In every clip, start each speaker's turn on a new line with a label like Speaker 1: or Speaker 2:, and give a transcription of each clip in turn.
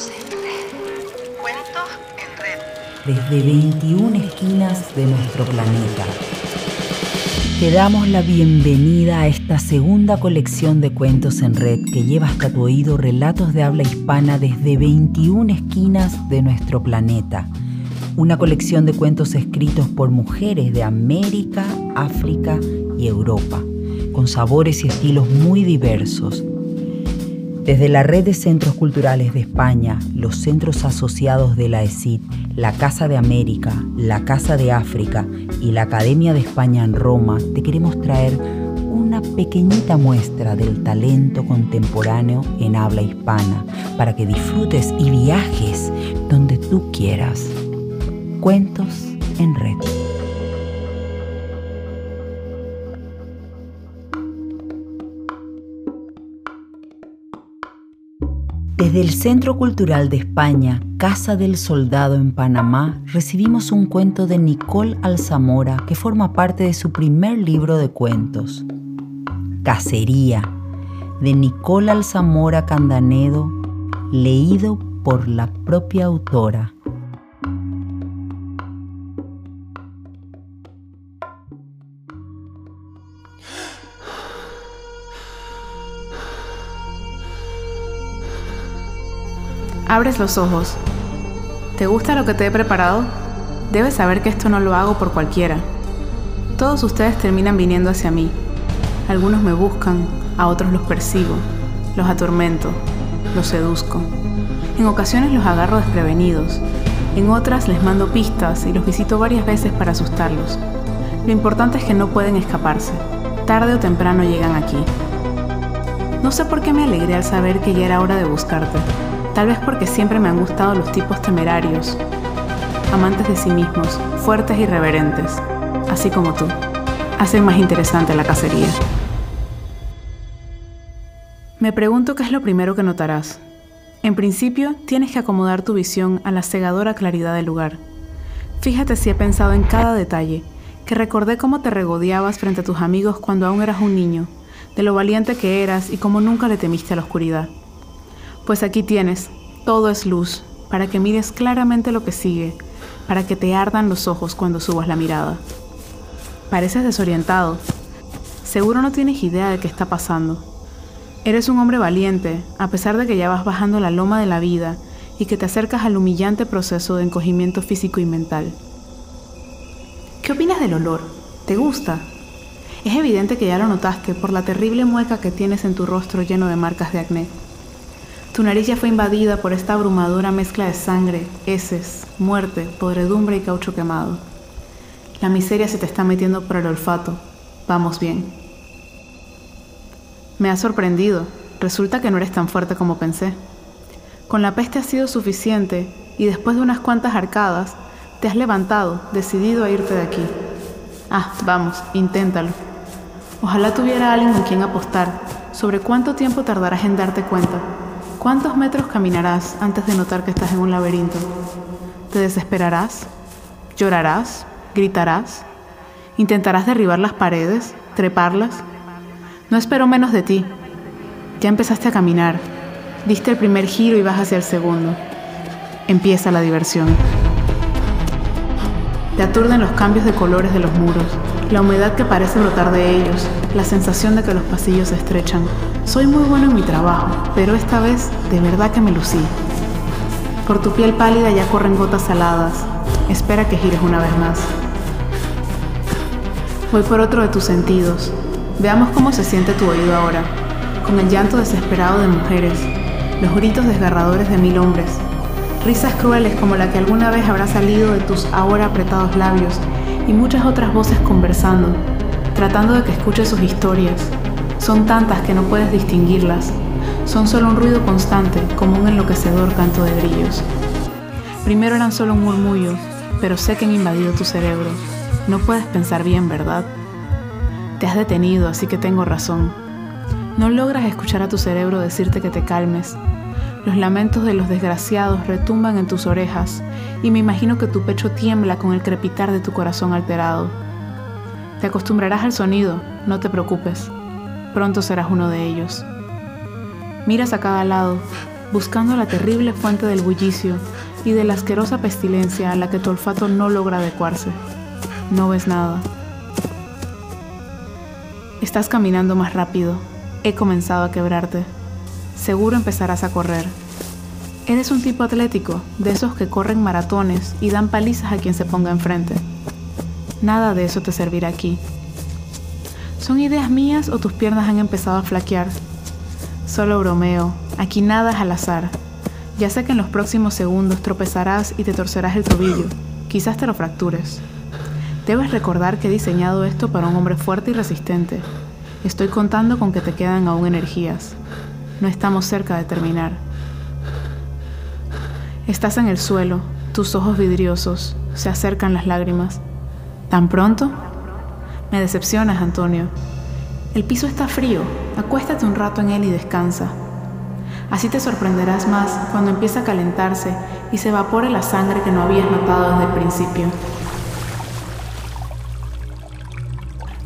Speaker 1: En red. Cuentos en red.
Speaker 2: Desde 21 esquinas de nuestro planeta. Te damos la bienvenida a esta segunda colección de cuentos en red que lleva hasta tu oído relatos de habla hispana desde 21 esquinas de nuestro planeta. Una colección de cuentos escritos por mujeres de América, África y Europa, con sabores y estilos muy diversos desde la Red de Centros Culturales de España, los centros asociados de la ESID, la Casa de América, la Casa de África y la Academia de España en Roma, te queremos traer una pequeñita muestra del talento contemporáneo en habla hispana para que disfrutes y viajes donde tú quieras. Cuentos en red. Desde el Centro Cultural de España, Casa del Soldado en Panamá, recibimos un cuento de Nicole Alzamora que forma parte de su primer libro de cuentos. Cacería, de Nicole Alzamora Candanedo, leído por la propia autora.
Speaker 3: Abres los ojos. ¿Te gusta lo que te he preparado? Debes saber que esto no lo hago por cualquiera. Todos ustedes terminan viniendo hacia mí. Algunos me buscan, a otros los persigo, los atormento, los seduzco. En ocasiones los agarro desprevenidos, en otras les mando pistas y los visito varias veces para asustarlos. Lo importante es que no pueden escaparse. Tarde o temprano llegan aquí. No sé por qué me alegré al saber que ya era hora de buscarte. Tal vez porque siempre me han gustado los tipos temerarios, amantes de sí mismos, fuertes y reverentes, así como tú. Hacen más interesante la cacería. Me pregunto qué es lo primero que notarás. En principio, tienes que acomodar tu visión a la cegadora claridad del lugar. Fíjate si he pensado en cada detalle, que recordé cómo te regodeabas frente a tus amigos cuando aún eras un niño, de lo valiente que eras y cómo nunca le temiste a la oscuridad. Pues aquí tienes, todo es luz, para que mires claramente lo que sigue, para que te ardan los ojos cuando subas la mirada. Pareces desorientado. Seguro no tienes idea de qué está pasando. Eres un hombre valiente, a pesar de que ya vas bajando la loma de la vida y que te acercas al humillante proceso de encogimiento físico y mental. ¿Qué opinas del olor? ¿Te gusta? Es evidente que ya lo notaste por la terrible mueca que tienes en tu rostro lleno de marcas de acné. Tu nariz ya fue invadida por esta abrumadora mezcla de sangre, heces, muerte, podredumbre y caucho quemado. La miseria se te está metiendo por el olfato. Vamos bien. Me ha sorprendido. Resulta que no eres tan fuerte como pensé. Con la peste ha sido suficiente y después de unas cuantas arcadas, te has levantado, decidido a irte de aquí. Ah, vamos, inténtalo. Ojalá tuviera alguien con quien apostar sobre cuánto tiempo tardarás en darte cuenta ¿Cuántos metros caminarás antes de notar que estás en un laberinto? ¿Te desesperarás? ¿Llorarás? ¿Gritarás? ¿Intentarás derribar las paredes? ¿Treparlas? No espero menos de ti. Ya empezaste a caminar. Diste el primer giro y vas hacia el segundo. Empieza la diversión. Te aturden los cambios de colores de los muros, la humedad que parece brotar de ellos, la sensación de que los pasillos se estrechan. Soy muy bueno en mi trabajo, pero esta vez de verdad que me lucí. Por tu piel pálida ya corren gotas saladas. Espera que gires una vez más. Voy por otro de tus sentidos. Veamos cómo se siente tu oído ahora, con el llanto desesperado de mujeres, los gritos desgarradores de mil hombres, risas crueles como la que alguna vez habrá salido de tus ahora apretados labios y muchas otras voces conversando, tratando de que escuches sus historias. Son tantas que no puedes distinguirlas. Son solo un ruido constante, como un enloquecedor canto de grillos. Primero eran solo un murmullo, pero sé que han invadido tu cerebro. No puedes pensar bien, ¿verdad? Te has detenido, así que tengo razón. No logras escuchar a tu cerebro decirte que te calmes. Los lamentos de los desgraciados retumban en tus orejas y me imagino que tu pecho tiembla con el crepitar de tu corazón alterado. Te acostumbrarás al sonido, no te preocupes. Pronto serás uno de ellos. Miras a cada lado, buscando la terrible fuente del bullicio y de la asquerosa pestilencia a la que tu olfato no logra adecuarse. No ves nada. Estás caminando más rápido. He comenzado a quebrarte. Seguro empezarás a correr. Eres un tipo atlético, de esos que corren maratones y dan palizas a quien se ponga enfrente. Nada de eso te servirá aquí. ¿Son ideas mías o tus piernas han empezado a flaquear? Solo bromeo, aquí nada es al azar. Ya sé que en los próximos segundos tropezarás y te torcerás el tobillo, quizás te lo fractures. Debes recordar que he diseñado esto para un hombre fuerte y resistente. Estoy contando con que te quedan aún energías. No estamos cerca de terminar. Estás en el suelo, tus ojos vidriosos, se acercan las lágrimas. ¿Tan pronto? Me decepcionas, Antonio. El piso está frío, acuéstate un rato en él y descansa. Así te sorprenderás más cuando empiece a calentarse y se evapore la sangre que no habías notado desde el principio.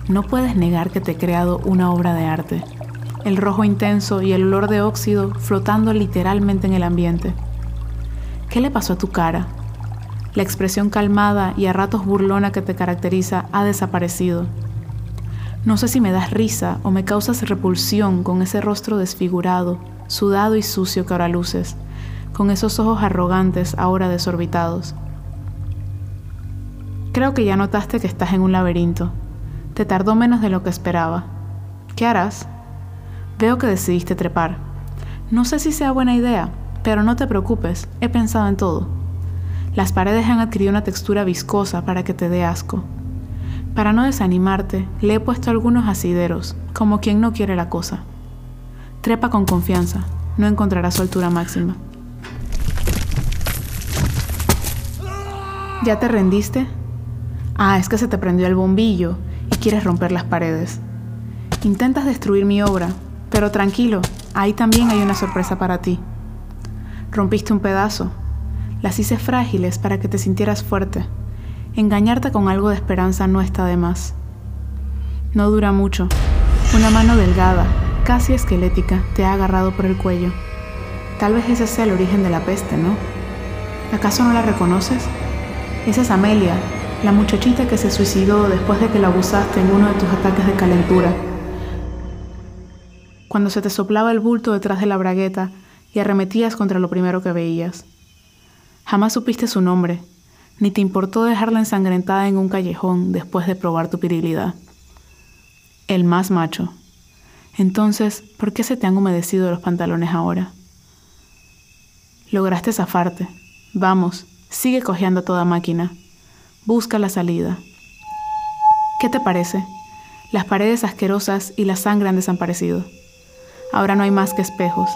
Speaker 3: No puedes negar que te he creado una obra de arte. El rojo intenso y el olor de óxido flotando literalmente en el ambiente. ¿Qué le pasó a tu cara? La expresión calmada y a ratos burlona que te caracteriza ha desaparecido. No sé si me das risa o me causas repulsión con ese rostro desfigurado, sudado y sucio que ahora luces, con esos ojos arrogantes ahora desorbitados. Creo que ya notaste que estás en un laberinto. Te tardó menos de lo que esperaba. ¿Qué harás? Veo que decidiste trepar. No sé si sea buena idea, pero no te preocupes, he pensado en todo. Las paredes han adquirido una textura viscosa para que te dé asco. Para no desanimarte, le he puesto algunos asideros, como quien no quiere la cosa. Trepa con confianza, no encontrarás su altura máxima. ¿Ya te rendiste? Ah, es que se te prendió el bombillo y quieres romper las paredes. Intentas destruir mi obra, pero tranquilo, ahí también hay una sorpresa para ti. Rompiste un pedazo. Las hice frágiles para que te sintieras fuerte engañarte con algo de esperanza no está de más. No dura mucho. Una mano delgada, casi esquelética, te ha agarrado por el cuello. Tal vez ese sea el origen de la peste, ¿no? ¿Acaso no la reconoces? Esa es Amelia, la muchachita que se suicidó después de que la abusaste en uno de tus ataques de calentura. Cuando se te soplaba el bulto detrás de la bragueta y arremetías contra lo primero que veías. Jamás supiste su nombre, ni te importó dejarla ensangrentada en un callejón después de probar tu virilidad. El más macho. Entonces, ¿por qué se te han humedecido los pantalones ahora? Lograste zafarte. Vamos, sigue cojeando toda máquina. Busca la salida. ¿Qué te parece? Las paredes asquerosas y la sangre han desaparecido. Ahora no hay más que espejos.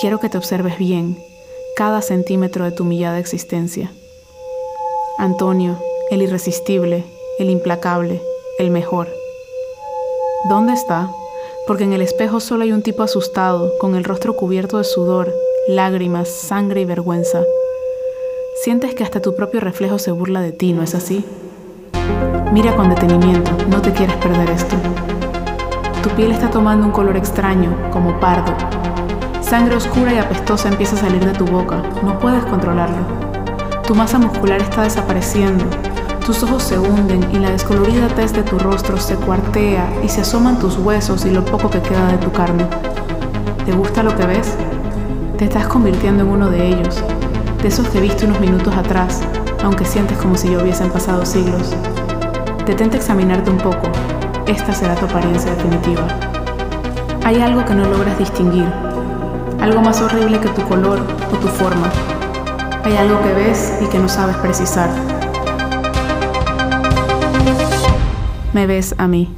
Speaker 3: Quiero que te observes bien, cada centímetro de tu humillada existencia. Antonio, el irresistible, el implacable, el mejor. ¿Dónde está? Porque en el espejo solo hay un tipo asustado, con el rostro cubierto de sudor, lágrimas, sangre y vergüenza. Sientes que hasta tu propio reflejo se burla de ti, ¿no es así? Mira con detenimiento, no te quieres perder esto. Tu piel está tomando un color extraño, como pardo. Sangre oscura y apestosa empieza a salir de tu boca, no puedes controlarlo. Tu masa muscular está desapareciendo, tus ojos se hunden y la descolorida tez de tu rostro se cuartea y se asoman tus huesos y lo poco que queda de tu carne. ¿Te gusta lo que ves? Te estás convirtiendo en uno de ellos, de esos que viste unos minutos atrás, aunque sientes como si ya hubiesen pasado siglos. Detente examinarte un poco, esta será tu apariencia definitiva. Hay algo que no logras distinguir, algo más horrible que tu color o tu forma, hay algo que ves y que no sabes precisar. Me ves a mí.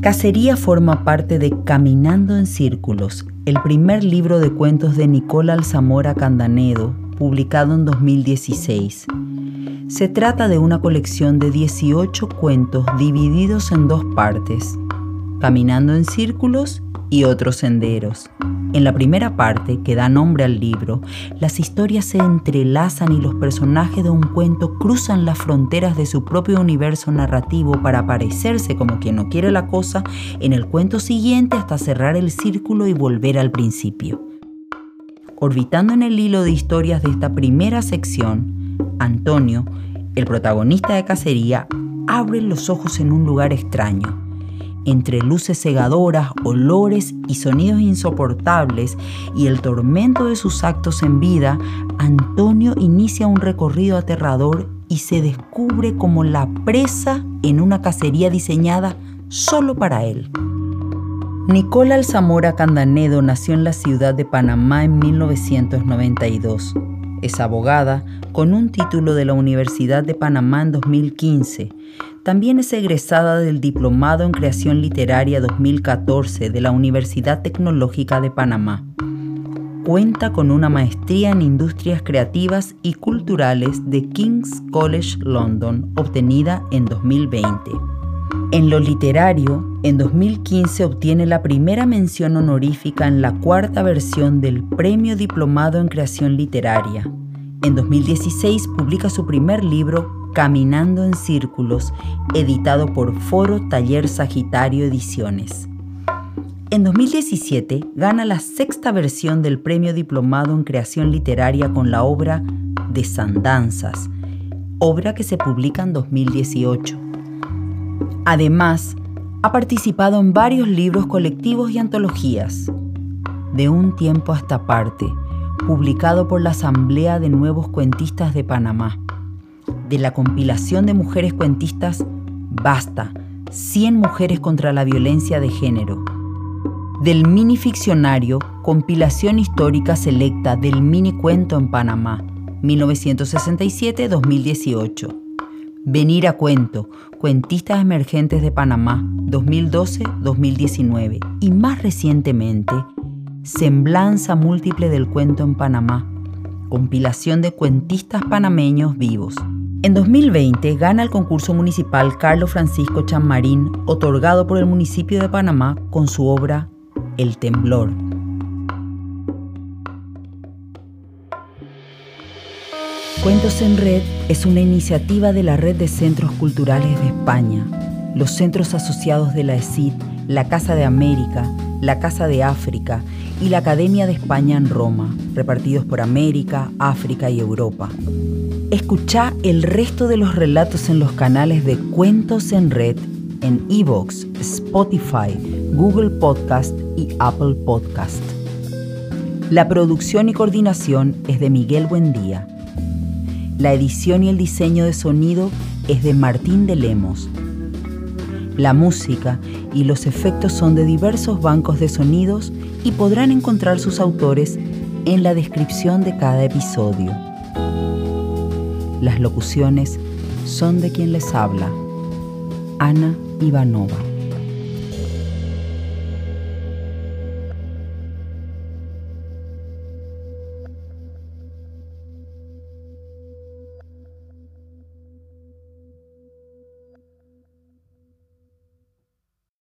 Speaker 2: Cacería forma parte de Caminando en Círculos, el primer libro de cuentos de Nicola Alzamora Candanedo, publicado en 2016. Se trata de una colección de 18 cuentos divididos en dos partes, Caminando en Círculos y otros senderos. En la primera parte, que da nombre al libro, las historias se entrelazan y los personajes de un cuento cruzan las fronteras de su propio universo narrativo para aparecerse como quien no quiere la cosa en el cuento siguiente hasta cerrar el círculo y volver al principio. Orbitando en el hilo de historias de esta primera sección, Antonio, el protagonista de Cacería, abre los ojos en un lugar extraño entre luces cegadoras, olores y sonidos insoportables y el tormento de sus actos en vida, Antonio inicia un recorrido aterrador y se descubre como la presa en una cacería diseñada solo para él. Nicola Alzamora Candanedo nació en la ciudad de Panamá en 1992. Es abogada con un título de la Universidad de Panamá en 2015 también es egresada del Diplomado en Creación Literaria 2014 de la Universidad Tecnológica de Panamá. Cuenta con una maestría en Industrias Creativas y Culturales de King's College London, obtenida en 2020. En lo literario, en 2015 obtiene la primera mención honorífica en la cuarta versión del Premio Diplomado en Creación Literaria. En 2016 publica su primer libro Caminando en Círculos, editado por Foro Taller Sagitario Ediciones. En 2017 gana la sexta versión del Premio Diplomado en Creación Literaria con la obra Desandanzas, obra que se publica en 2018. Además, ha participado en varios libros colectivos y antologías. De un tiempo a esta parte, publicado por la Asamblea de Nuevos Cuentistas de Panamá de la compilación de mujeres cuentistas Basta, 100 mujeres contra la violencia de género. Del mini ficcionario Compilación histórica selecta del mini cuento en Panamá, 1967-2018. Venir a cuento, Cuentistas Emergentes de Panamá, 2012-2019. Y más recientemente, Semblanza Múltiple del Cuento en Panamá, compilación de cuentistas panameños vivos. En 2020 gana el concurso municipal Carlos Francisco Chanmarín, otorgado por el municipio de Panamá con su obra El Temblor. Cuentos en Red es una iniciativa de la Red de Centros Culturales de España, los centros asociados de la ESID, la Casa de América, la Casa de África y la Academia de España en Roma, repartidos por América, África y Europa. Escucha el resto de los relatos en los canales de Cuentos en Red en Evox, Spotify, Google Podcast y Apple Podcast. La producción y coordinación es de Miguel Buendía. La edición y el diseño de sonido es de Martín de Lemos. La música y los efectos son de diversos bancos de sonidos y podrán encontrar sus autores en la descripción de cada episodio. Las locuciones son de quien les habla, Ana Ivanova.